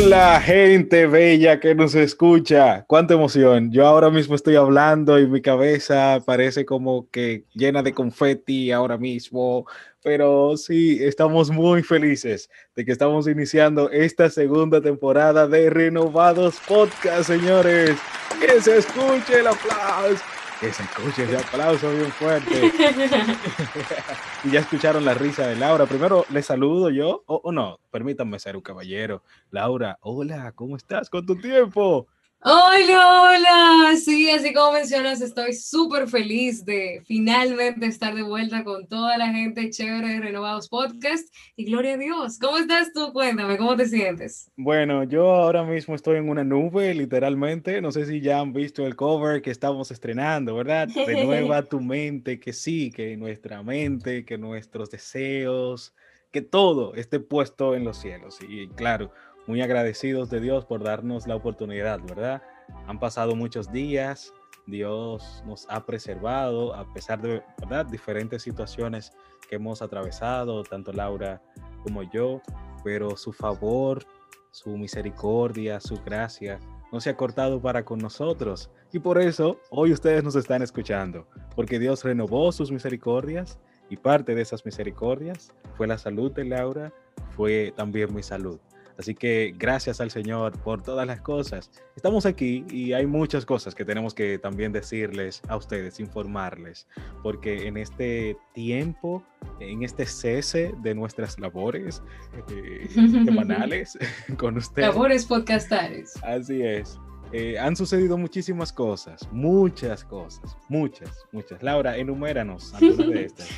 Hola, gente bella que nos escucha. Cuánta emoción. Yo ahora mismo estoy hablando y mi cabeza parece como que llena de confeti ahora mismo. Pero sí, estamos muy felices de que estamos iniciando esta segunda temporada de Renovados Podcast, señores. Que se escuche el aplauso. Que se escuche ese aplauso bien fuerte. y ya escucharon la risa de Laura. Primero les saludo yo, o no, permítanme ser un caballero. Laura, hola, ¿cómo estás con tu tiempo? Hola, hola. Sí, así como mencionas, estoy súper feliz de finalmente estar de vuelta con toda la gente chévere de Renovados Podcast. Y gloria a Dios. ¿Cómo estás tú? Cuéntame, ¿cómo te sientes? Bueno, yo ahora mismo estoy en una nube, literalmente. No sé si ya han visto el cover que estamos estrenando, ¿verdad? Renueva tu mente, que sí, que nuestra mente, que nuestros deseos, que todo esté puesto en los cielos. Y claro, muy agradecidos de Dios por darnos la oportunidad, ¿verdad? Han pasado muchos días, Dios nos ha preservado a pesar de, ¿verdad? Diferentes situaciones que hemos atravesado, tanto Laura como yo, pero su favor, su misericordia, su gracia no se ha cortado para con nosotros. Y por eso hoy ustedes nos están escuchando, porque Dios renovó sus misericordias y parte de esas misericordias fue la salud de Laura, fue también mi salud. Así que gracias al Señor por todas las cosas. Estamos aquí y hay muchas cosas que tenemos que también decirles a ustedes, informarles, porque en este tiempo, en este cese de nuestras labores eh, semanales con ustedes. Labores podcastares. Así es. Eh, han sucedido muchísimas cosas, muchas cosas, muchas, muchas. Laura, enuméranos algunas de estas.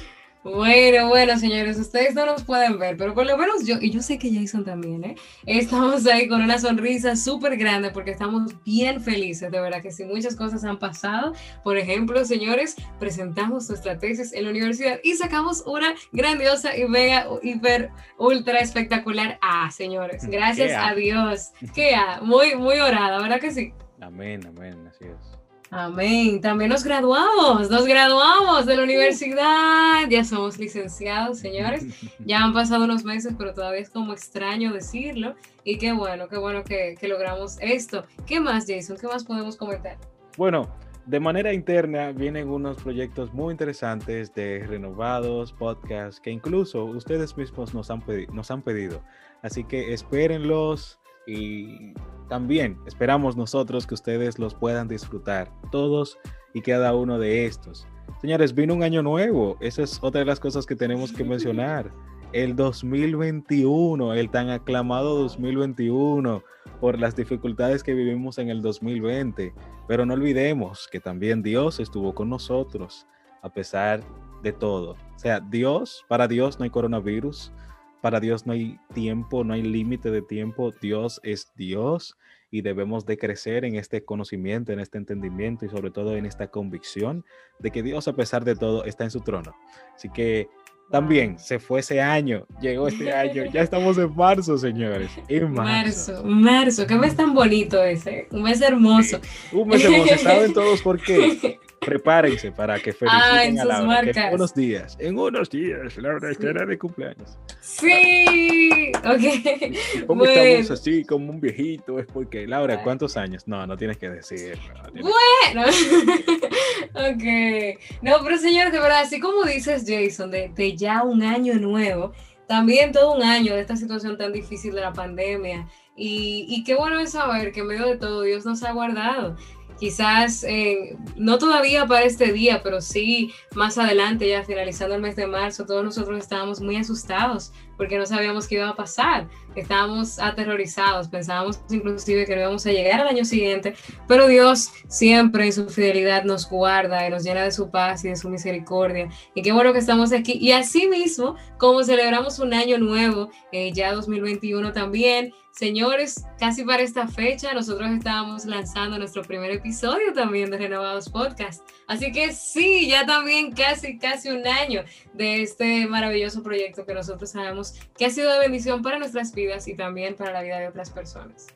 Bueno, bueno, señores, ustedes no nos pueden ver, pero por lo menos yo, y yo sé que Jason también, ¿eh? Estamos ahí con una sonrisa súper grande porque estamos bien felices, de verdad que sí, muchas cosas han pasado. Por ejemplo, señores, presentamos nuestra tesis en la universidad y sacamos una grandiosa y mega, hiper, ultra espectacular Ah, señores. Gracias a Dios. Que muy, muy orada, ¿verdad que sí? Amén, amén, así es. Amén. También nos graduamos, nos graduamos de la universidad. Ya somos licenciados, señores. Ya han pasado unos meses, pero todavía es como extraño decirlo. Y qué bueno, qué bueno que, logramos esto. ¿Qué más, Jason? ¿Qué más podemos comentar? Bueno, de manera interna vienen unos proyectos muy interesantes de renovados, podcasts, que incluso ustedes mismos nos han, nos han pedido. Así que espérenlos y también esperamos nosotros que ustedes los puedan disfrutar, todos y cada uno de estos. Señores, vino un año nuevo, esa es otra de las cosas que tenemos que mencionar. El 2021, el tan aclamado 2021, por las dificultades que vivimos en el 2020. Pero no olvidemos que también Dios estuvo con nosotros, a pesar de todo. O sea, Dios, para Dios no hay coronavirus, para Dios no hay tiempo, no hay límite de tiempo. Dios es Dios y debemos de crecer en este conocimiento, en este entendimiento y sobre todo en esta convicción de que Dios a pesar de todo está en su trono. Así que también se fue ese año, llegó este año, ya estamos en marzo, señores. En marzo. Marzo, marzo, qué mes tan bonito ese, un mes hermoso. un mes hermoso, ¿saben todos por qué? Prepárense para que feliciten a Laura. en unos días, en unos días, Laura estará de cumpleaños. Sí, ok. ¿Cómo estamos así como un viejito? Es porque, Laura, ¿cuántos años? No, no tienes que decir. bueno, ok. No, pero señores, de verdad, así como dices, Jason, de, de ya un año nuevo, también todo un año de esta situación tan difícil de la pandemia. Y, y, qué bueno es saber que en medio de todo Dios nos ha guardado quizás eh, no todavía para este día, pero sí más adelante, ya finalizando el mes de marzo, todos nosotros estábamos muy asustados porque no sabíamos qué iba a pasar, estábamos aterrorizados, pensábamos inclusive que no íbamos a llegar al año siguiente, pero Dios siempre en su fidelidad nos guarda y nos llena de su paz y de su misericordia. Y qué bueno que estamos aquí. Y así mismo, como celebramos un año nuevo, eh, ya 2021 también, Señores, casi para esta fecha nosotros estábamos lanzando nuestro primer episodio también de Renovados Podcast. Así que sí, ya también casi, casi un año de este maravilloso proyecto que nosotros sabemos que ha sido de bendición para nuestras vidas y también para la vida de otras personas.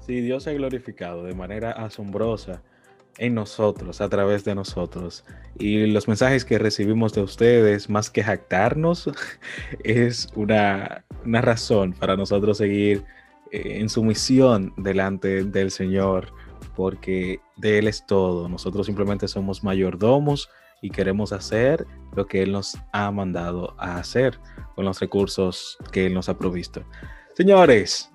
Sí, Dios ha glorificado de manera asombrosa en nosotros, a través de nosotros. Y los mensajes que recibimos de ustedes, más que jactarnos, es una, una razón para nosotros seguir eh, en sumisión delante del Señor, porque de Él es todo. Nosotros simplemente somos mayordomos y queremos hacer lo que Él nos ha mandado a hacer con los recursos que Él nos ha provisto. Señores,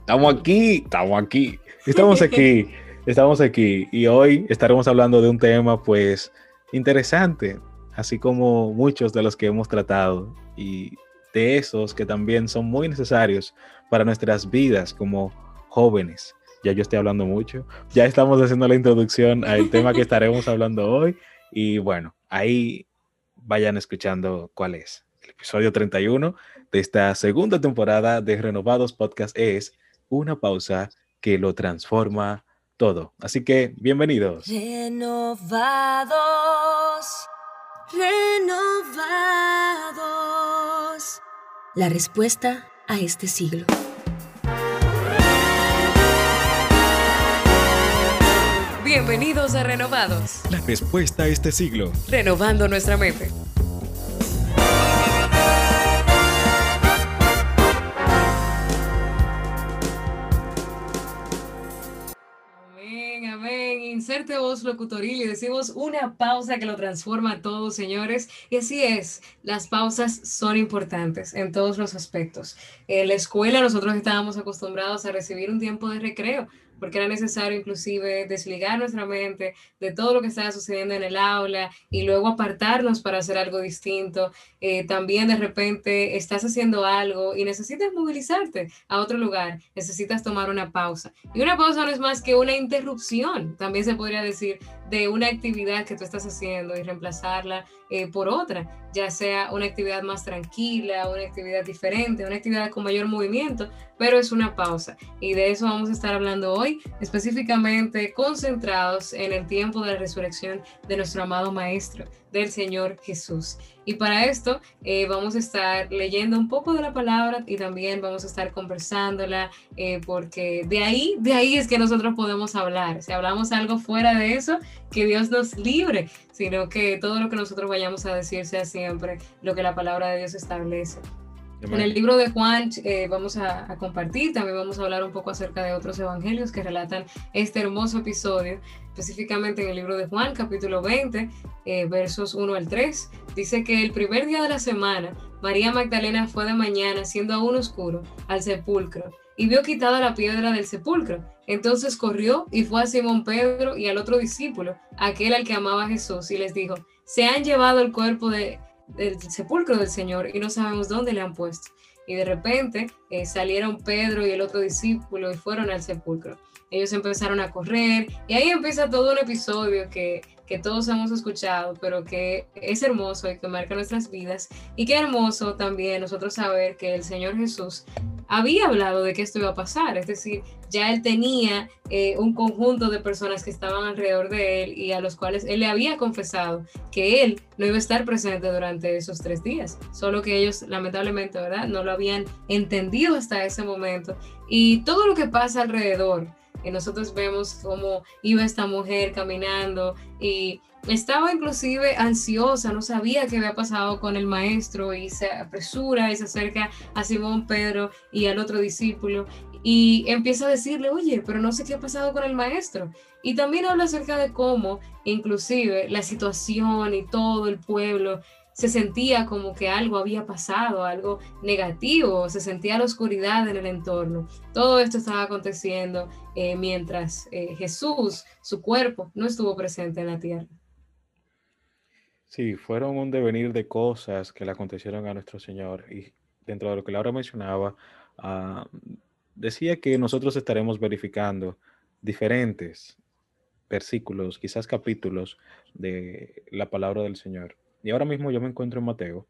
estamos aquí, estamos aquí, estamos aquí, estamos aquí y hoy estaremos hablando de un tema pues interesante, así como muchos de los que hemos tratado y de esos que también son muy necesarios para nuestras vidas como jóvenes. Ya yo estoy hablando mucho, ya estamos haciendo la introducción al tema que estaremos hablando hoy y bueno, ahí vayan escuchando cuál es. El episodio 31 de esta segunda temporada de Renovados Podcast es una pausa que lo transforma todo. Así que bienvenidos. Renovados, renovados. La respuesta a este siglo. Bienvenidos a Renovados. La respuesta a este siglo. Renovando nuestra mente. Amén, amén. Inserte voz locutoril y decimos una pausa que lo transforma todo, señores. Y así es, las pausas son importantes en todos los aspectos. En la escuela nosotros estábamos acostumbrados a recibir un tiempo de recreo porque era necesario inclusive desligar nuestra mente de todo lo que estaba sucediendo en el aula y luego apartarnos para hacer algo distinto. Eh, también de repente estás haciendo algo y necesitas movilizarte a otro lugar, necesitas tomar una pausa. Y una pausa no es más que una interrupción, también se podría decir, de una actividad que tú estás haciendo y reemplazarla eh, por otra, ya sea una actividad más tranquila, una actividad diferente, una actividad con mayor movimiento, pero es una pausa. Y de eso vamos a estar hablando hoy, específicamente concentrados en el tiempo de la resurrección de nuestro amado Maestro, del Señor Jesús. Y para esto eh, vamos a estar leyendo un poco de la palabra y también vamos a estar conversándola, eh, porque de ahí, de ahí es que nosotros podemos hablar. Si hablamos algo fuera de eso, que Dios nos libre, sino que todo lo que nosotros vayamos a decir sea siempre lo que la palabra de Dios establece. En el libro de Juan eh, vamos a, compartir, también vamos a hablar un poco acerca de otros evangelios que relatan este hermoso episodio, específicamente en el libro de Juan, capítulo 20, eh, versos 1 al 3. Dice que el primer día de la semana, María Magdalena fue de mañana, siendo aún oscuro, al sepulcro y vio quitada la piedra del sepulcro. Entonces corrió y fue a Simón Pedro y al otro discípulo, aquel al que amaba a Jesús, y les dijo, se han llevado el cuerpo de del sepulcro del Señor y no sabemos dónde le han puesto. Y de repente eh, salieron Pedro y el otro discípulo y fueron al sepulcro. Ellos empezaron a correr y ahí empieza todo un episodio que, que todos hemos escuchado, pero que es hermoso y que marca nuestras vidas. Y qué hermoso también nosotros saber que el Señor Jesús había hablado de que esto iba a pasar, es decir, ya él tenía eh, un conjunto de personas que estaban alrededor de él y a los cuales él le había confesado que él no iba a estar presente durante esos tres días, solo que ellos lamentablemente, ¿verdad? No lo habían entendido hasta ese momento. Y todo lo que pasa alrededor, y nosotros vemos cómo iba esta mujer caminando y estaba inclusive ansiosa, no sabía qué había pasado con el maestro y se apresura y se acerca a Simón Pedro y al otro discípulo y empieza a decirle, oye, pero no sé qué ha pasado con el maestro. Y también habla acerca de cómo inclusive la situación y todo el pueblo se sentía como que algo había pasado, algo negativo, se sentía la oscuridad en el entorno. Todo esto estaba aconteciendo eh, mientras eh, Jesús, su cuerpo, no estuvo presente en la tierra. Sí, fueron un devenir de cosas que le acontecieron a nuestro Señor. Y dentro de lo que Laura mencionaba, uh, decía que nosotros estaremos verificando diferentes versículos, quizás capítulos de la palabra del Señor. Y ahora mismo yo me encuentro en Mateo,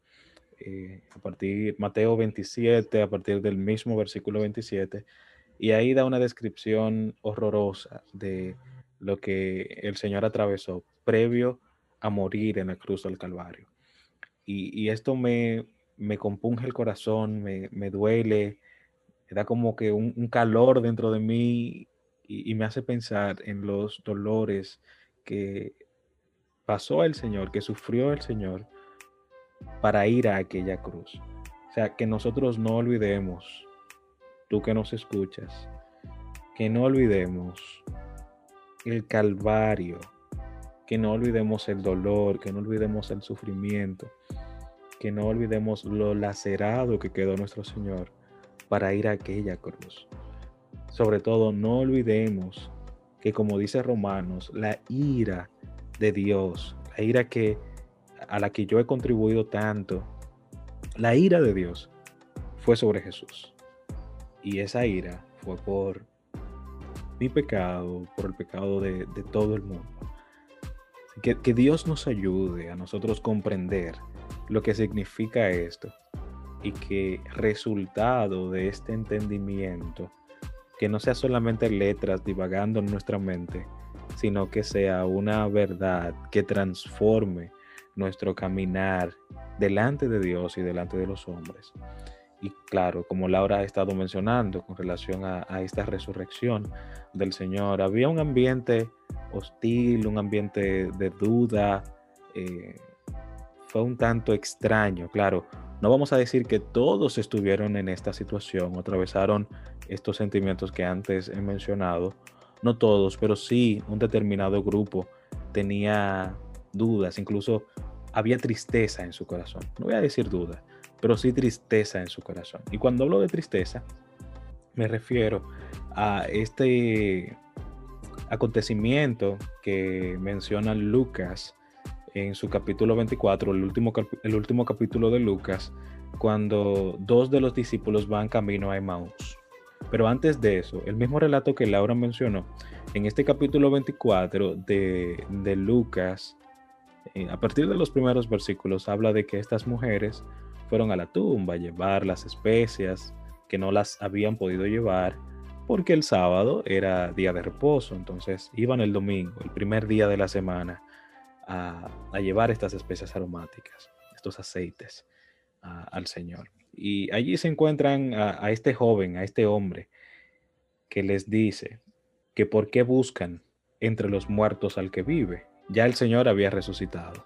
eh, a partir Mateo 27, a partir del mismo versículo 27, y ahí da una descripción horrorosa de lo que el Señor atravesó previo a morir en la cruz del Calvario. Y, esto me, me, compunge el corazón, me, me, duele, me da como que un, calor dentro de mí y, me hace pensar en los dolores que pasó el Señor, que sufrió el Señor para ir a aquella cruz. O sea, que nosotros no olvidemos tú que nos escuchas, que no olvidemos el calvario, que no olvidemos el dolor, que no olvidemos el sufrimiento, que no olvidemos lo lacerado que quedó nuestro Señor para ir a aquella cruz. Sobre todo, no olvidemos que como dice Romanos, la ira de Dios, la ira que a la que yo he contribuido tanto, la ira de Dios fue sobre Jesús. Y esa ira fue por mi pecado, por el pecado de, todo el mundo. Que, que Dios nos ayude a nosotros comprender lo que significa esto y que resultado de este entendimiento, que no sea solamente letras divagando en nuestra mente, sino que sea una verdad que transforme nuestro caminar delante de Dios y delante de los hombres. Y claro, como Laura ha estado mencionando con relación a, esta resurrección del Señor, había un ambiente hostil, un ambiente de duda, eh, fue un tanto extraño, claro. No vamos a decir que todos estuvieron en esta situación atravesaron estos sentimientos que antes he mencionado. No todos, pero sí un determinado grupo tenía dudas, incluso había tristeza en su corazón. No voy a decir duda, pero sí tristeza en su corazón. Y cuando hablo de tristeza, me refiero a este acontecimiento que menciona Lucas en su capítulo 24, el último, el último capítulo de Lucas, cuando dos de los discípulos van camino a Emmaus. Pero antes de eso, el mismo relato que Laura mencionó, en este capítulo 24 de, de Lucas, eh, a partir de los primeros versículos, habla de que estas mujeres fueron a la tumba a llevar las especias que no las habían podido llevar porque el sábado era día de reposo, entonces iban el domingo, el primer día de la semana, a, llevar estas especias aromáticas, estos aceites al Señor. Y allí se encuentran a, este joven, a este hombre, que les dice que por qué buscan entre los muertos al que vive. Ya el Señor había resucitado.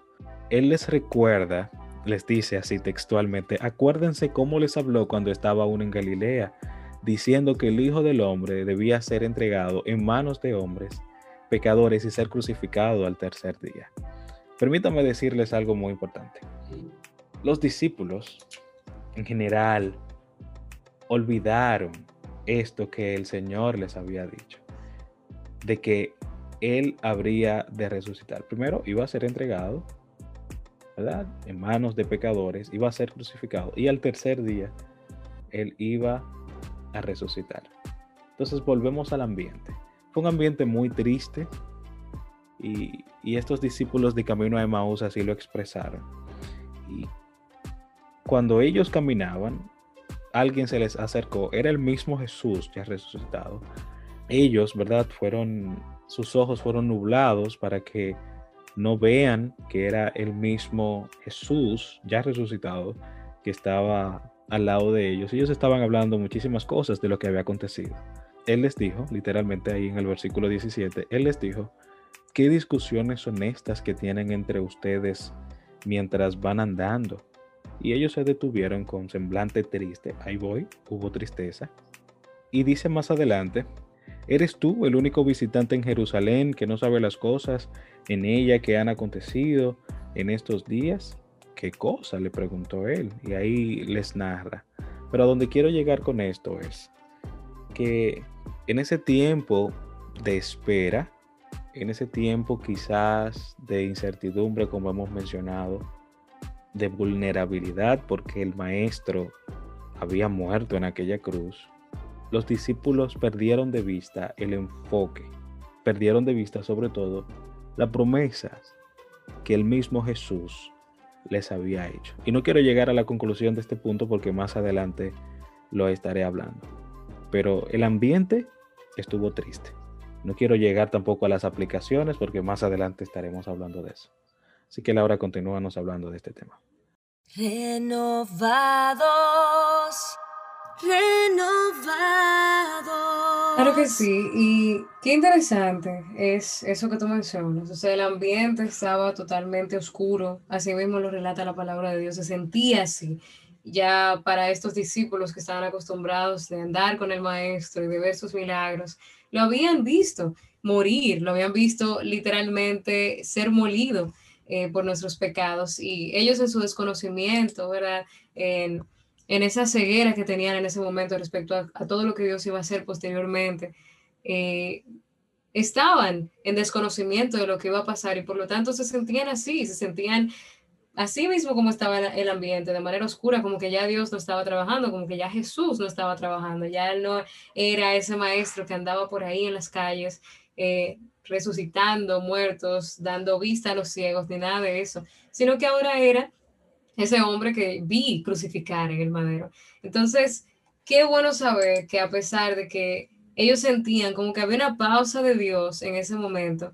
Él les recuerda, les dice así textualmente, acuérdense cómo les habló cuando estaba aún en Galilea, diciendo que el Hijo del Hombre debía ser entregado en manos de hombres pecadores y ser crucificado al tercer día. Permítame decirles algo muy importante. Los discípulos, en general, olvidaron esto que el Señor les había dicho, de que Él habría de resucitar. Primero iba a ser entregado, ¿verdad? En manos de pecadores, iba a ser crucificado y al tercer día Él iba a resucitar. Entonces volvemos al ambiente. Fue un ambiente muy triste y, estos discípulos de camino a Emmaus así lo expresaron. Y cuando ellos caminaban, alguien se les acercó, era el mismo Jesús ya resucitado. Ellos, ¿verdad? Fueron, sus ojos fueron nublados para que no vean que era el mismo Jesús ya resucitado que estaba al lado de ellos. Ellos estaban hablando muchísimas cosas de lo que había acontecido. Él les dijo, literalmente ahí en el versículo 17, Él les dijo, ¿qué discusiones son estas que tienen entre ustedes mientras van andando? Y ellos se detuvieron con semblante triste. Ahí voy, hubo tristeza. Y dice más adelante, ¿eres tú el único visitante en Jerusalén que no sabe las cosas en ella que han acontecido en estos días? ¿Qué cosa? le preguntó él. Y ahí les narra. Pero a donde quiero llegar con esto es que en ese tiempo de espera, en ese tiempo quizás de incertidumbre, como hemos mencionado, de vulnerabilidad porque el maestro había muerto en aquella cruz, los discípulos perdieron de vista el enfoque, perdieron de vista sobre todo las promesas que el mismo Jesús les había hecho. Y no quiero llegar a la conclusión de este punto porque más adelante lo estaré hablando. Pero el ambiente estuvo triste. No quiero llegar tampoco a las aplicaciones porque más adelante estaremos hablando de eso. Así que Laura, continúanos hablando de este tema. Renovados, renovados. Claro que sí, y qué interesante es eso que tú mencionas. O sea, el ambiente estaba totalmente oscuro, así mismo lo relata la palabra de Dios, se sentía así. ya para estos discípulos que estaban acostumbrados de andar con el maestro y de ver sus milagros, lo habían visto morir, lo habían visto literalmente ser molido eh, por nuestros pecados y ellos en su desconocimiento, ¿verdad? En, esa ceguera que tenían en ese momento respecto a, todo lo que Dios iba a hacer posteriormente, eh, estaban en desconocimiento de lo que iba a pasar y por lo tanto se sentían así, se sentían así mismo como estaba el ambiente, de manera oscura, como que ya Dios no estaba trabajando, como que ya Jesús no estaba trabajando, ya él no era ese maestro que andaba por ahí en las calles eh, resucitando muertos, dando vista a los ciegos, ni nada de eso, sino que ahora era ese hombre que vi crucificar en el madero. Entonces, qué bueno saber que a pesar de que ellos sentían como que había una pausa de Dios en ese momento,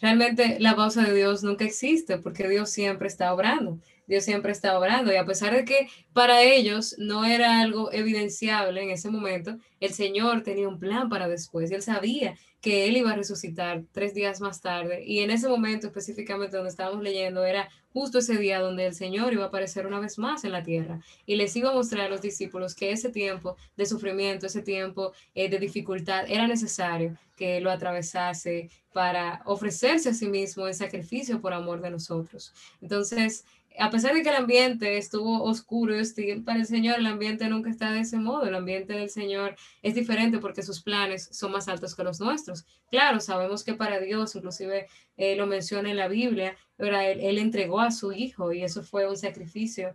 realmente la pausa de Dios nunca existe porque Dios siempre está obrando. Dios siempre está obrando y a pesar de que para ellos no era algo evidenciable en ese momento, el Señor tenía un plan para después él sabía que él iba a resucitar tres días más tarde. Y en ese momento específicamente donde estábamos leyendo era justo ese día donde el Señor iba a aparecer una vez más en la tierra y les iba a mostrar a los discípulos que ese tiempo de sufrimiento, ese tiempo eh, de dificultad era necesario que lo atravesase para ofrecerse a sí mismo en sacrificio por amor de nosotros. Entonces, a pesar de que el ambiente estuvo oscuro y hostil para el Señor, el ambiente nunca está de ese modo. El ambiente del Señor es diferente porque sus planes son más altos que los nuestros. Claro, sabemos que para Dios, inclusive eh, lo menciona en la Biblia, Él, él entregó a su Hijo y eso fue un sacrificio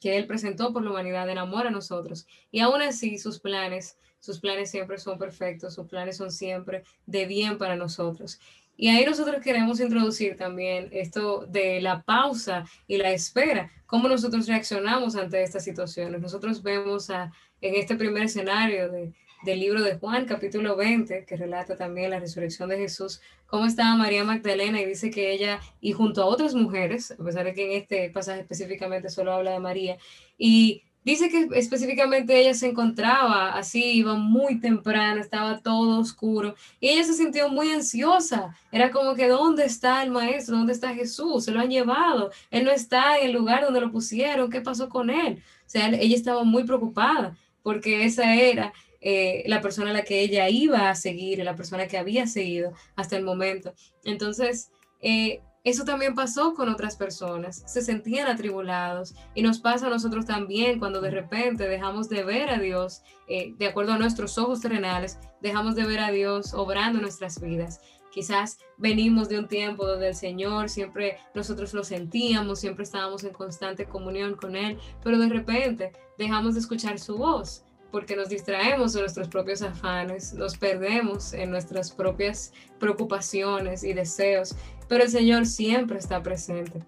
que Él presentó por la humanidad en amor a nosotros. Y aún así, sus planes, sus planes siempre son perfectos, sus planes son siempre de bien para nosotros. Y ahí nosotros queremos introducir también esto de la pausa y la espera, cómo nosotros reaccionamos ante estas situaciones. Nosotros vemos a, en este primer escenario de, del libro de Juan, capítulo 20, que relata también la resurrección de Jesús, cómo estaba María Magdalena y dice que ella, y junto a otras mujeres, a pesar de que en este pasaje específicamente solo habla de María, y Dice que específicamente ella se encontraba así, iba muy temprano, estaba todo oscuro y ella se sintió muy ansiosa. Era como que, ¿dónde está el maestro? ¿Dónde está Jesús? Se lo han llevado. Él no está en el lugar donde lo pusieron. ¿Qué pasó con él? O sea, ella estaba muy preocupada porque esa era eh, la persona a la que ella iba a seguir, la persona que había seguido hasta el momento. Entonces, eh, eso también pasó con otras personas, se sentían atribulados y nos pasa a nosotros también cuando de repente dejamos de ver a Dios, eh, de acuerdo a nuestros ojos terrenales, dejamos de ver a Dios obrando nuestras vidas. Quizás venimos de un tiempo donde el Señor siempre nosotros lo sentíamos, siempre estábamos en constante comunión con Él, pero de repente dejamos de escuchar su voz porque nos distraemos de nuestros propios afanes, nos perdemos en nuestras propias preocupaciones y deseos pero el Señor siempre está presente.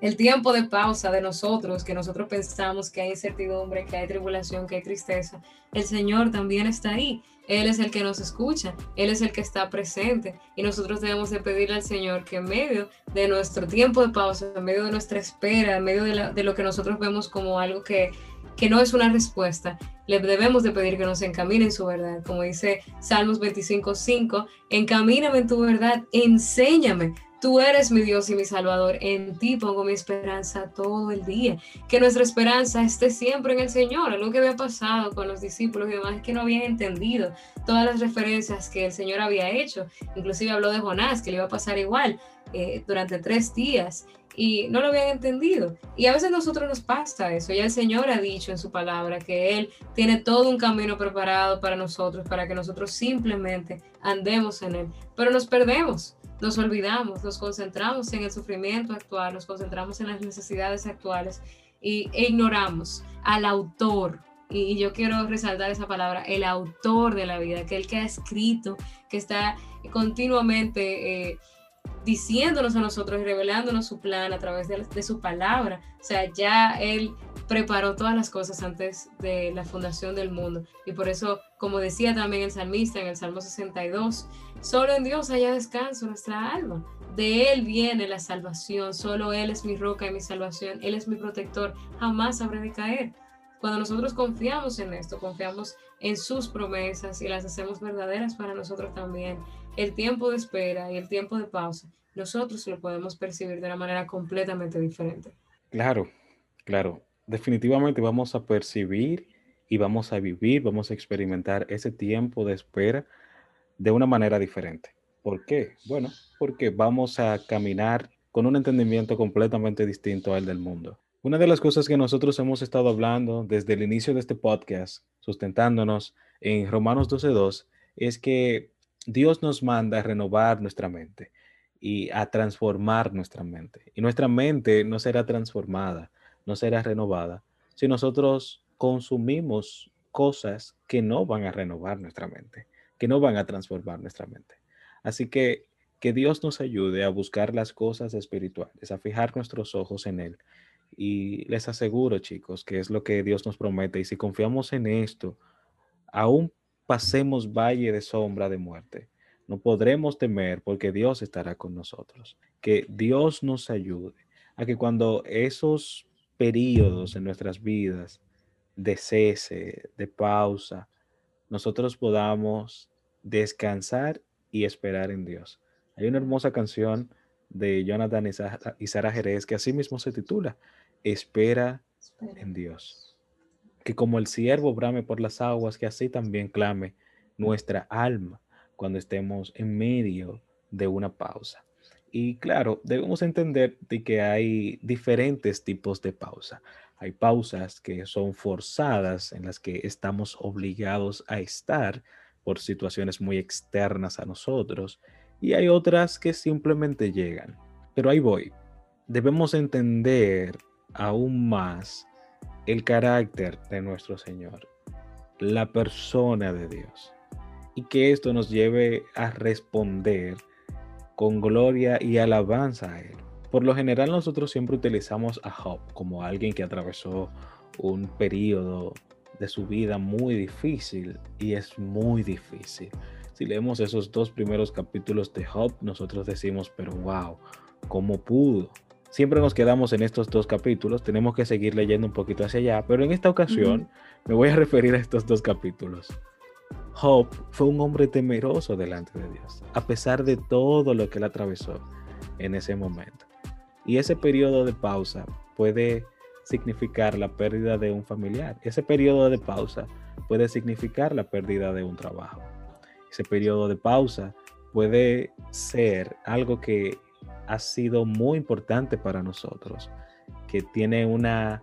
El tiempo de pausa de nosotros, que nosotros pensamos que hay incertidumbre, que hay tribulación, que hay tristeza, el Señor también está ahí. Él es el que nos escucha, Él es el que está presente y nosotros debemos de pedirle al Señor que en medio de nuestro tiempo de pausa, en medio de nuestra espera, en medio de, lo que nosotros vemos como algo que, que no es una respuesta, le debemos de pedir que nos encamine en su verdad. Como dice Salmos 25.5, encamíname en tu verdad, enséñame Tú eres mi Dios y mi Salvador. En ti pongo mi esperanza todo el día. Que nuestra esperanza esté siempre en el Señor. Algo que había pasado con los discípulos y demás es que no habían entendido todas las referencias que el Señor había hecho. Inclusive habló de Jonás, que le iba a pasar igual eh, durante tres días. Y no lo habían entendido. Y a veces nosotros nos pasa eso. Ya el Señor ha dicho en su palabra que Él tiene todo un camino preparado para nosotros, para que nosotros simplemente andemos en Él. Pero nos perdemos nos olvidamos, nos concentramos en el sufrimiento actual, nos concentramos en las necesidades actuales y, e ignoramos al autor. Y, yo quiero resaltar esa palabra, el autor de la vida, aquel que ha escrito, que está continuamente eh, diciéndonos a nosotros y revelándonos su plan a través de, de, su palabra. O sea, ya Él preparó todas las cosas antes de la fundación del mundo. Y por eso, como decía también el salmista en el Salmo 62, solo en Dios haya descanso nuestra alma. De Él viene la salvación, solo Él es mi roca y mi salvación, Él es mi protector, jamás habré de caer. Cuando nosotros confiamos en esto, confiamos en sus promesas y las hacemos verdaderas para nosotros también, el tiempo de espera y el tiempo de pausa, nosotros lo podemos percibir de una manera completamente diferente. Claro, claro. Definitivamente vamos a percibir y vamos a vivir, vamos a experimentar ese tiempo de espera de una manera diferente. ¿Por qué? Bueno, porque vamos a caminar con un entendimiento completamente distinto al del mundo. Una de las cosas que nosotros hemos estado hablando desde el inicio de este podcast, sustentándonos en Romanos 12.2, es que Dios nos manda renovar nuestra mente y a transformar nuestra mente. Y nuestra mente no será transformada, no será renovada, si nosotros consumimos cosas que no van a renovar nuestra mente, que no van a transformar nuestra mente. Así que que Dios nos ayude a buscar las cosas espirituales, a fijar nuestros ojos en Él. Y les aseguro, chicos, que es lo que Dios nos promete. Y si confiamos en esto, aún pasemos valle de sombra de muerte, no podremos temer porque Dios estará con nosotros. Que Dios nos ayude a que cuando esos periodos en nuestras vidas de cese, de pausa, nosotros podamos descansar y esperar en Dios. Hay una hermosa canción de Jonathan y Sara Jerez que así mismo se titula Espera en Dios. Que como el siervo brame por las aguas, que así también clame nuestra alma cuando estemos en medio de una pausa. Y claro, debemos entender de que hay diferentes tipos de pausa. Hay pausas que son forzadas, en las que estamos obligados a estar por situaciones muy externas a nosotros y hay otras que simplemente llegan. Pero ahí voy. Debemos entender aún más el carácter de nuestro Señor, la persona de Dios, y que esto nos lleve a responder con gloria y alabanza a Él. Por lo general nosotros siempre utilizamos a Job como alguien que atravesó un periodo de su vida muy difícil y es muy difícil si leemos esos dos primeros capítulos de Job, nosotros decimos, pero wow, ¿cómo pudo? Siempre nos quedamos en estos dos capítulos, tenemos que seguir leyendo un poquito hacia allá, pero en esta ocasión me voy a referir a estos dos capítulos. Job fue un hombre temeroso delante de Dios, a pesar de todo lo que él atravesó en ese momento. Y ese periodo de pausa puede significar la pérdida de un familiar. Ese periodo de pausa puede significar la pérdida de un trabajo ese periodo de pausa puede ser algo que ha sido muy importante para nosotros, que tiene una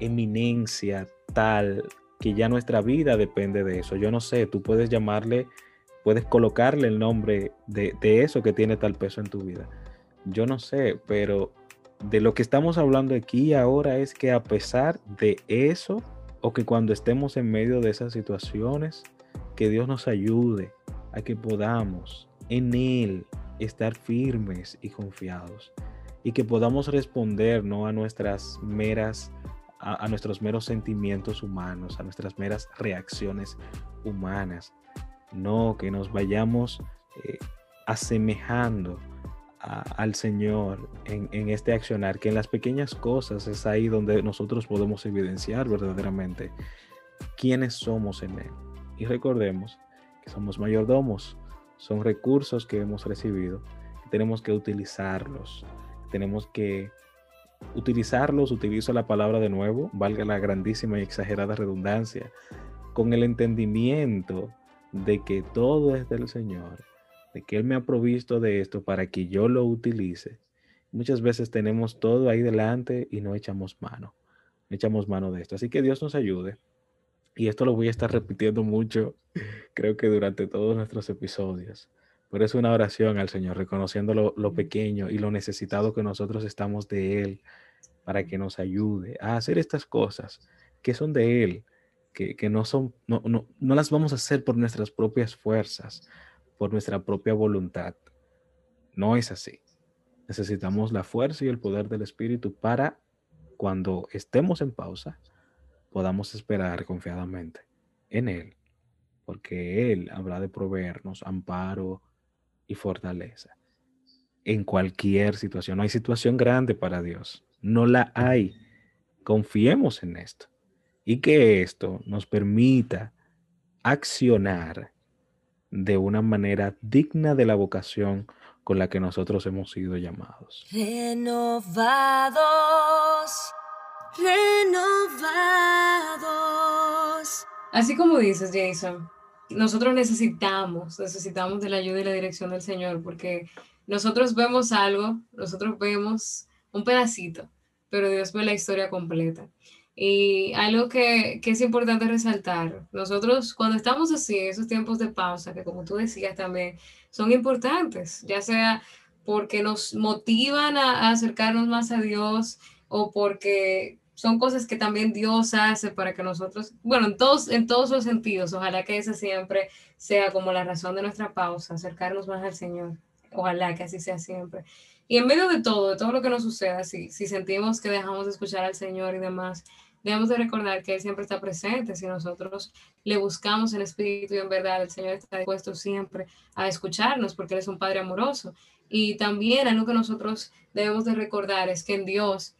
eminencia tal que ya nuestra vida depende de eso. Yo no sé, tú puedes llamarle, puedes colocarle el nombre de, de eso que tiene tal peso en tu vida. Yo no sé, pero de lo que estamos hablando aquí ahora es que a pesar de eso, o que cuando estemos en medio de esas situaciones, que Dios nos ayude a que podamos en Él estar firmes y confiados y que podamos responder no a nuestras meras a, nuestros meros sentimientos humanos, a nuestras meras reacciones humanas, no que nos vayamos eh, asemejando al Señor en, en, este accionar, que en las pequeñas cosas es ahí donde nosotros podemos evidenciar verdaderamente quiénes somos en Él. Y recordemos que somos mayordomos, son recursos que hemos recibido, tenemos que utilizarlos, tenemos que utilizarlos, utilizo la palabra de nuevo, valga la grandísima y exagerada redundancia, con el entendimiento de que todo es del Señor, de que Él me ha provisto de esto para que yo lo utilice. Muchas veces tenemos todo ahí delante y no echamos mano, no echamos mano de esto. Así que Dios nos ayude y esto lo voy a estar repitiendo mucho, creo que durante todos nuestros episodios. Pero es una oración al Señor, reconociendo lo, pequeño y lo necesitado que nosotros estamos de Él para que nos ayude a hacer estas cosas que son de Él, que, no, son, no, no, no las vamos a hacer por nuestras propias fuerzas, por nuestra propia voluntad. No es así. Necesitamos la fuerza y el poder del Espíritu para cuando estemos en pausa, podamos esperar confiadamente en Él, porque Él habrá de proveernos amparo y fortaleza en cualquier situación. No hay situación grande para Dios, no la hay. Confiemos en esto y que esto nos permita accionar de una manera digna de la vocación con la que nosotros hemos sido llamados. Renovados renovados. Así como dices, Jason, nosotros necesitamos, necesitamos de la ayuda y la dirección del Señor, porque nosotros vemos algo, nosotros vemos un pedacito, pero Dios ve la historia completa. Y algo que, que, es importante resaltar, nosotros cuando estamos así, esos tiempos de pausa, que como tú decías también, son importantes, ya sea porque nos motivan a, a acercarnos más a Dios o porque son cosas que también Dios hace para que nosotros, bueno, en todos, en todos los sentidos, ojalá que esa siempre sea como la razón de nuestra pausa, acercarnos más al Señor, ojalá que así sea siempre. Y en medio de todo, de todo lo que nos suceda, si, si sentimos que dejamos de escuchar al Señor y demás, debemos de recordar que Él siempre está presente. Si nosotros le buscamos en espíritu y en verdad, el Señor está dispuesto siempre a escucharnos porque Él es un Padre amoroso. Y también algo que nosotros debemos de recordar es que en Dios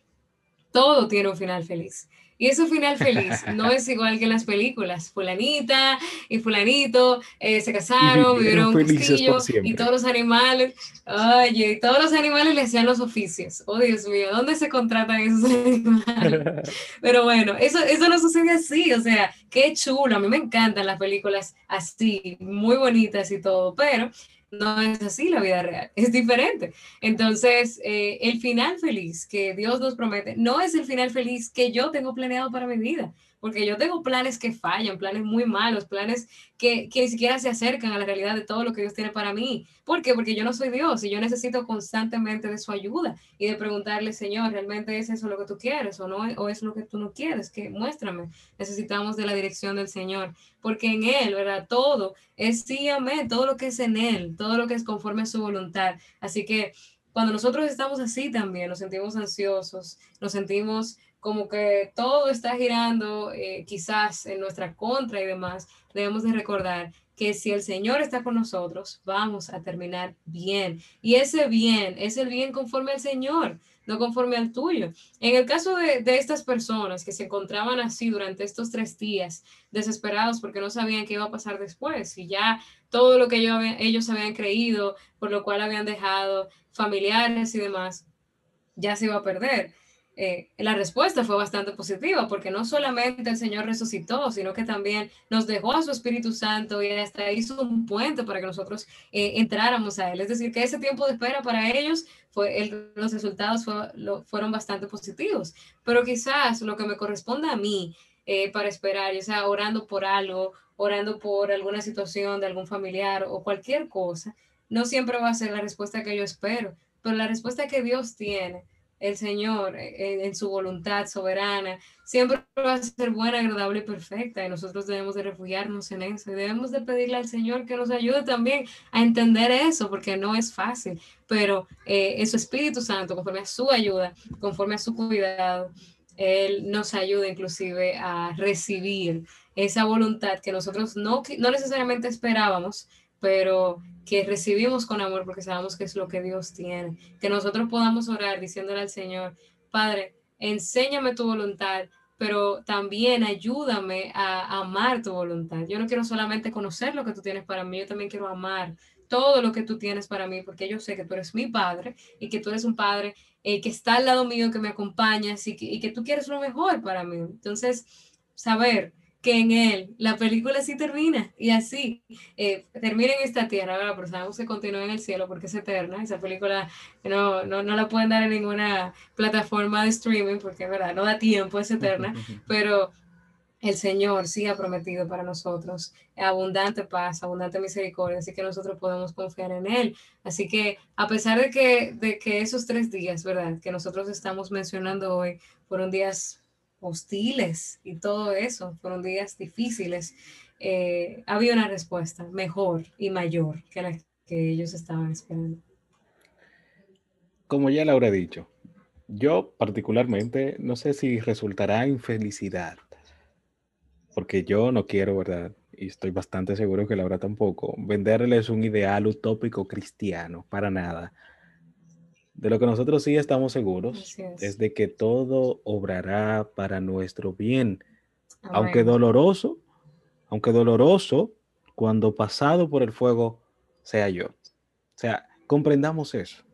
todo tiene un final feliz. Y ese final feliz no es igual que en las películas. Fulanita y fulanito eh, se casaron, vivieron un castillo y todos los animales, oye, y todos los animales le hacían los oficios. Oh, Dios mío, ¿dónde se contratan esos animales? Pero bueno, eso, eso no sucede así. O sea, qué chulo. A mí me encantan las películas así, muy bonitas y todo, pero no es así la vida real, es diferente. Entonces, eh, el final feliz que Dios nos promete no es el final feliz que yo tengo planeado para mi vida porque yo tengo planes que fallan, planes muy malos, planes que, que, ni siquiera se acercan a la realidad de todo lo que Dios tiene para mí. ¿Por qué? Porque yo no soy Dios y yo necesito constantemente de su ayuda y de preguntarle, Señor, ¿realmente es eso lo que tú quieres o no? ¿O es lo que tú no quieres? Que muéstrame. Necesitamos de la dirección del Señor, porque en Él, ¿verdad? Todo es todo lo que es en Él, todo lo que es conforme a su voluntad. Así que cuando nosotros estamos así también, nos sentimos ansiosos, nos sentimos como que todo está girando eh, quizás en nuestra contra y demás, debemos de recordar que si el Señor está con nosotros, vamos a terminar bien. Y ese bien es el bien conforme al Señor, no conforme al tuyo. En el caso de, de estas personas que se encontraban así durante estos tres días, desesperados porque no sabían qué iba a pasar después, y ya todo lo que ellos, ellos habían creído, por lo cual habían dejado familiares y demás, ya se iba a perder eh, la respuesta fue bastante positiva, porque no solamente el Señor resucitó, sino que también nos dejó a su Espíritu Santo y hasta hizo un puente para que nosotros eh, entráramos a Él. Es decir, que ese tiempo de espera para ellos, fue los resultados fueron bastante positivos. Pero quizás lo que me corresponde a mí eh, para esperar, ya sea orando por algo, orando por alguna situación de algún familiar o cualquier cosa, no siempre va a ser la respuesta que yo espero, pero la respuesta que Dios tiene el Señor eh, en, su voluntad soberana, siempre va a ser buena, agradable y perfecta, y nosotros debemos de refugiarnos en eso, y debemos de pedirle al Señor que nos ayude también a entender eso, porque no es fácil, pero eh, su Espíritu Santo, conforme a su ayuda, conforme a su cuidado, Él nos ayuda inclusive a recibir esa voluntad que nosotros no, no necesariamente esperábamos, pero que recibimos con amor porque sabemos que es lo que Dios tiene. Que nosotros podamos orar diciéndole al Señor, Padre, enséñame tu voluntad, pero también ayúdame a amar tu voluntad. Yo no quiero solamente conocer lo que tú tienes para mí, yo también quiero amar todo lo que tú tienes para mí, porque yo sé que tú eres mi padre y que tú eres un padre eh, que está al lado mío, que me acompañas y que, y que tú quieres lo mejor para mí. Entonces, saber que en él la película sí termina y así eh, termina en esta tierra, ¿verdad? pero sabemos que continúa en el cielo porque es eterna. Esa película no, no, no, la pueden dar en ninguna plataforma de streaming porque, ¿verdad? No da tiempo, es eterna, pero el Señor sí ha prometido para nosotros abundante paz, abundante misericordia, así que nosotros podemos confiar en Él. Así que a pesar de que, de que esos tres días, ¿verdad? Que nosotros estamos mencionando hoy fueron días hostiles y todo eso, fueron días difíciles, eh, había una respuesta mejor y mayor que la que ellos estaban esperando. Como ya Laura ha dicho, yo particularmente no sé si resultará en felicidad, porque yo no quiero, ¿verdad? Y estoy bastante seguro que Laura tampoco, venderles un ideal utópico cristiano, para nada de lo que nosotros sí estamos seguros es. de que todo obrará para nuestro bien, aunque doloroso, aunque doloroso, cuando pasado por el fuego sea yo. O sea, comprendamos eso.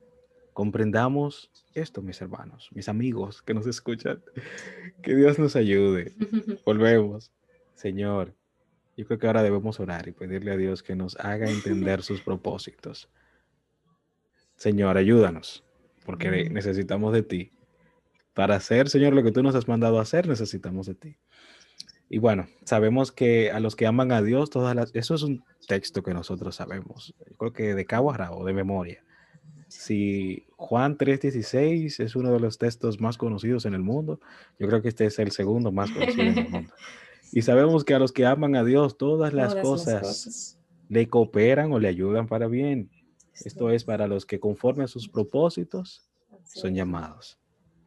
comprendamos esto, mis hermanos, mis amigos que nos escuchan. Que Dios nos ayude. Volvemos. Señor, yo creo que ahora debemos orar y pedirle a Dios que nos haga entender sus propósitos. Señor, ayúdanos, porque necesitamos de ti. Para hacer, Señor, lo que tú nos has mandado a hacer, necesitamos de ti. Y bueno, sabemos que a los que aman a Dios, todas las, eso es un texto que nosotros sabemos. Yo creo que de cabo a rabo, de memoria. Si Juan 3:16 es uno de los textos más conocidos en el mundo, yo creo que este es el segundo más conocido en el mundo. Y sabemos que a los que aman a Dios, todas las, cosas, le cooperan o le ayudan para bien. Esto es para los que conforme a sus propósitos son llamados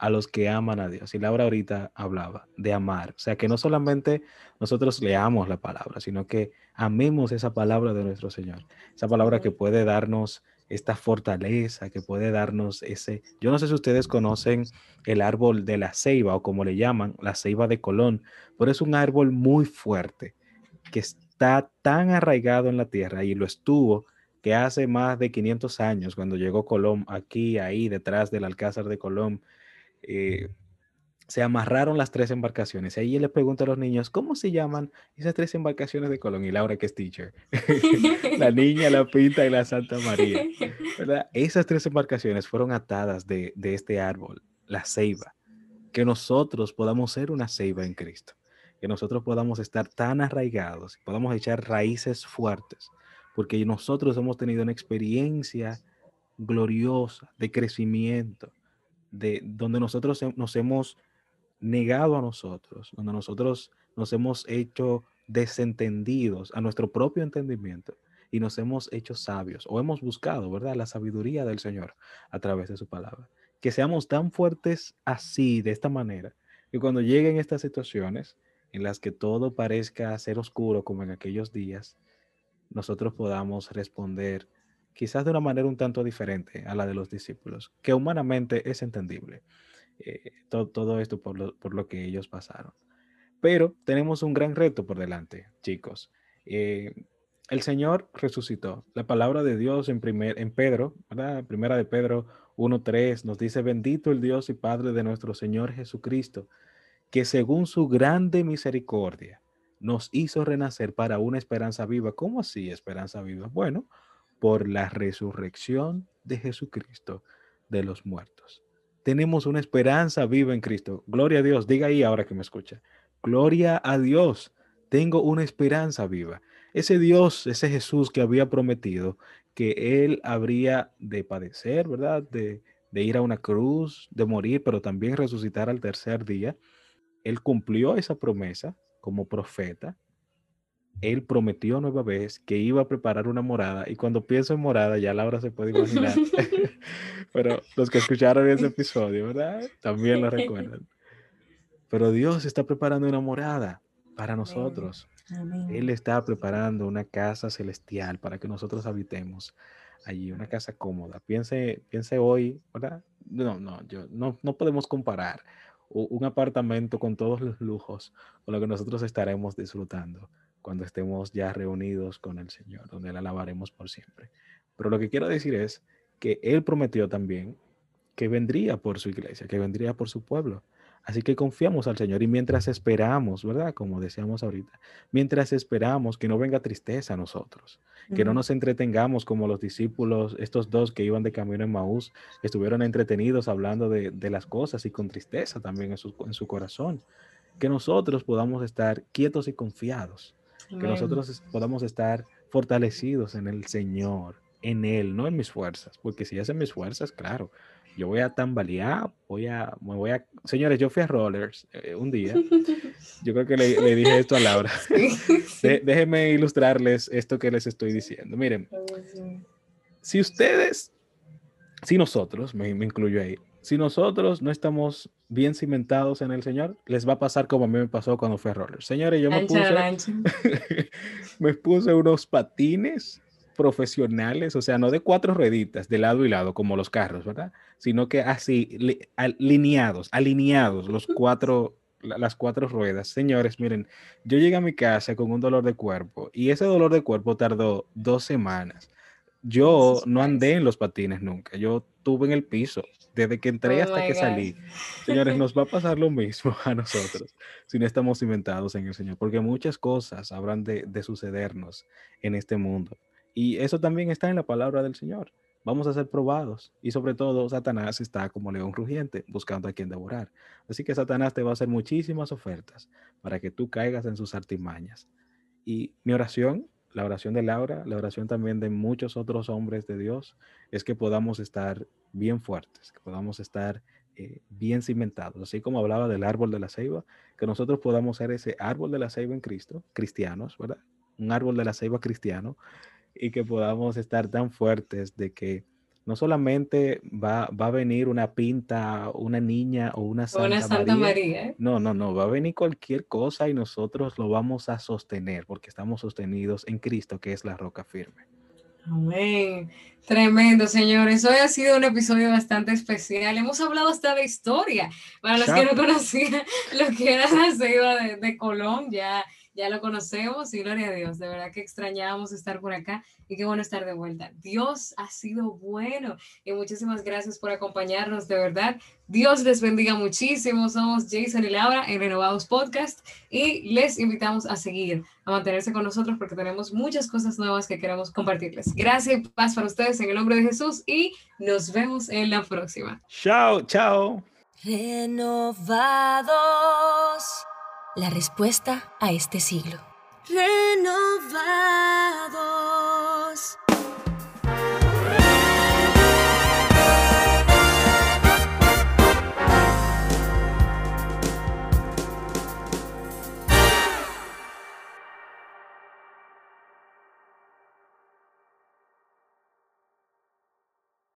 a los que aman a Dios. Y Laura ahorita hablaba de amar. O sea, que no solamente nosotros leamos la palabra, sino que amemos esa palabra de nuestro Señor. Esa palabra que puede darnos esta fortaleza, que puede darnos ese... Yo no sé si ustedes conocen el árbol de la ceiba o como le llaman, la ceiba de Colón, pero es un árbol muy fuerte que está tan arraigado en la tierra y lo estuvo que hace más de 500 años, cuando llegó Colón aquí, ahí, detrás del Alcázar de Colón, eh, se amarraron las tres embarcaciones. Y ahí le pregunta a los niños, ¿cómo se llaman esas tres embarcaciones de Colón? Y Laura, que es teacher, la niña, la pinta y la Santa María. Esas tres embarcaciones fueron atadas de, de este árbol, la ceiba. Que nosotros podamos ser una ceiba en Cristo. Que nosotros podamos estar tan arraigados, podamos echar raíces fuertes, porque nosotros hemos tenido una experiencia gloriosa de crecimiento, de donde nosotros nos hemos negado a nosotros, donde nosotros nos hemos hecho desentendidos a nuestro propio entendimiento y nos hemos hecho sabios o hemos buscado, ¿verdad? La sabiduría del Señor a través de su palabra. Que seamos tan fuertes así, de esta manera, que cuando lleguen estas situaciones en las que todo parezca ser oscuro como en aquellos días, nosotros podamos responder quizás de una manera un tanto diferente a la de los discípulos, que humanamente es entendible. Eh, todo, esto por lo, que ellos pasaron. Pero tenemos un gran reto por delante, chicos. Eh, el Señor resucitó. La palabra de Dios en, primer, en Pedro, ¿verdad? primera de Pedro 1.3, nos dice, bendito el Dios y Padre de nuestro Señor Jesucristo, que según su grande misericordia nos hizo renacer para una esperanza viva. ¿Cómo así esperanza viva? Bueno, por la resurrección de Jesucristo de los muertos. Tenemos una esperanza viva en Cristo. Gloria a Dios. Diga ahí ahora que me escucha. Gloria a Dios. Tengo una esperanza viva. Ese Dios, ese Jesús que había prometido que Él habría de padecer, ¿verdad? De, de ir a una cruz, de morir, pero también resucitar al tercer día. Él cumplió esa promesa como profeta él prometió nueva vez que iba a preparar una morada y cuando pienso en morada ya Laura se puede imaginar. Pero los que escucharon ese episodio, ¿verdad? También lo recuerdan. Pero Dios está preparando una morada para nosotros. Él está preparando una casa celestial para que nosotros habitemos allí, una casa cómoda. Piense, piense hoy, ¿verdad? No, no, yo, no, no podemos comparar un apartamento con todos los lujos con lo que nosotros estaremos disfrutando cuando estemos ya reunidos con el Señor, donde le alabaremos por siempre. Pero lo que quiero decir es que Él prometió también que vendría por su iglesia, que vendría por su pueblo. Así que confiamos al Señor y mientras esperamos, ¿verdad? Como decíamos ahorita, mientras esperamos que no venga tristeza a nosotros, que no nos entretengamos como los discípulos, estos dos que iban de camino en Maús, estuvieron entretenidos hablando de, las cosas y con tristeza también en su, en su corazón, que nosotros podamos estar quietos y confiados que nosotros podamos estar fortalecidos en el Señor, en Él, no en mis fuerzas, porque si hacen mis fuerzas, claro, yo voy a tambalear, voy a, me voy a, señores, yo fui a Rollers eh, un día, yo creo que le, dije esto a Laura, déjenme ilustrarles esto que les estoy diciendo, miren, si ustedes, si nosotros, me incluyo ahí, si nosotros no estamos bien cimentados en el Señor, les va a pasar como a mí me pasó cuando fui a roller. Señores, yo me puse, me puse unos patines profesionales, o sea, no de cuatro rueditas de lado y lado como los carros, ¿verdad? Sino que así, alineados, alineados los cuatro, las cuatro ruedas. Señores, miren, yo llegué a mi casa con un dolor de cuerpo y ese dolor de cuerpo tardó dos semanas. Yo no andé en los patines nunca. Yo estuve en el piso desde que entré Oh hasta que God. salí. Señores, nos va a pasar lo mismo a nosotros si no estamos cimentados en el Señor, porque muchas cosas habrán de, de sucedernos en este mundo. Y eso también está en la palabra del Señor. Vamos a ser probados. Y sobre todo, Satanás está como león rugiente, buscando a quien devorar. Así que Satanás te va a hacer muchísimas ofertas para que tú caigas en sus artimañas. Y mi oración, la oración de Laura, la oración también de muchos otros hombres de Dios, es que podamos estar bien fuertes, que podamos estar eh, bien cimentados, así como hablaba del árbol de la ceiba, que nosotros podamos ser ese árbol de la ceiba en Cristo, cristianos, ¿verdad? Un árbol de la ceiba cristiano, y que podamos estar tan fuertes de que no solamente va, va a venir una pinta, una niña o una Santa, Una Santa María, María. ¿eh? no, no, no, va a venir cualquier cosa y nosotros lo vamos a sostener porque estamos sostenidos en Cristo, que es la roca firme. Amén. Tremendo, señores. Hoy ha sido un episodio bastante especial. Hemos hablado hasta de historia. Para los que no conocían lo que era la ceiba de, de Colón, ya, ya lo conocemos y gloria a Dios. De verdad que extrañábamos estar por acá y qué bueno estar de vuelta. Dios ha sido bueno y muchísimas gracias por acompañarnos, de verdad. Dios les bendiga muchísimo. Somos Jason y Laura en Renovados Podcast y les invitamos a seguir, a mantenerse con nosotros porque tenemos muchas cosas nuevas que queremos compartirles. Gracias y paz para ustedes en el nombre de Jesús y nos vemos en la próxima. Chao, chao. Renovados. La respuesta a este siglo.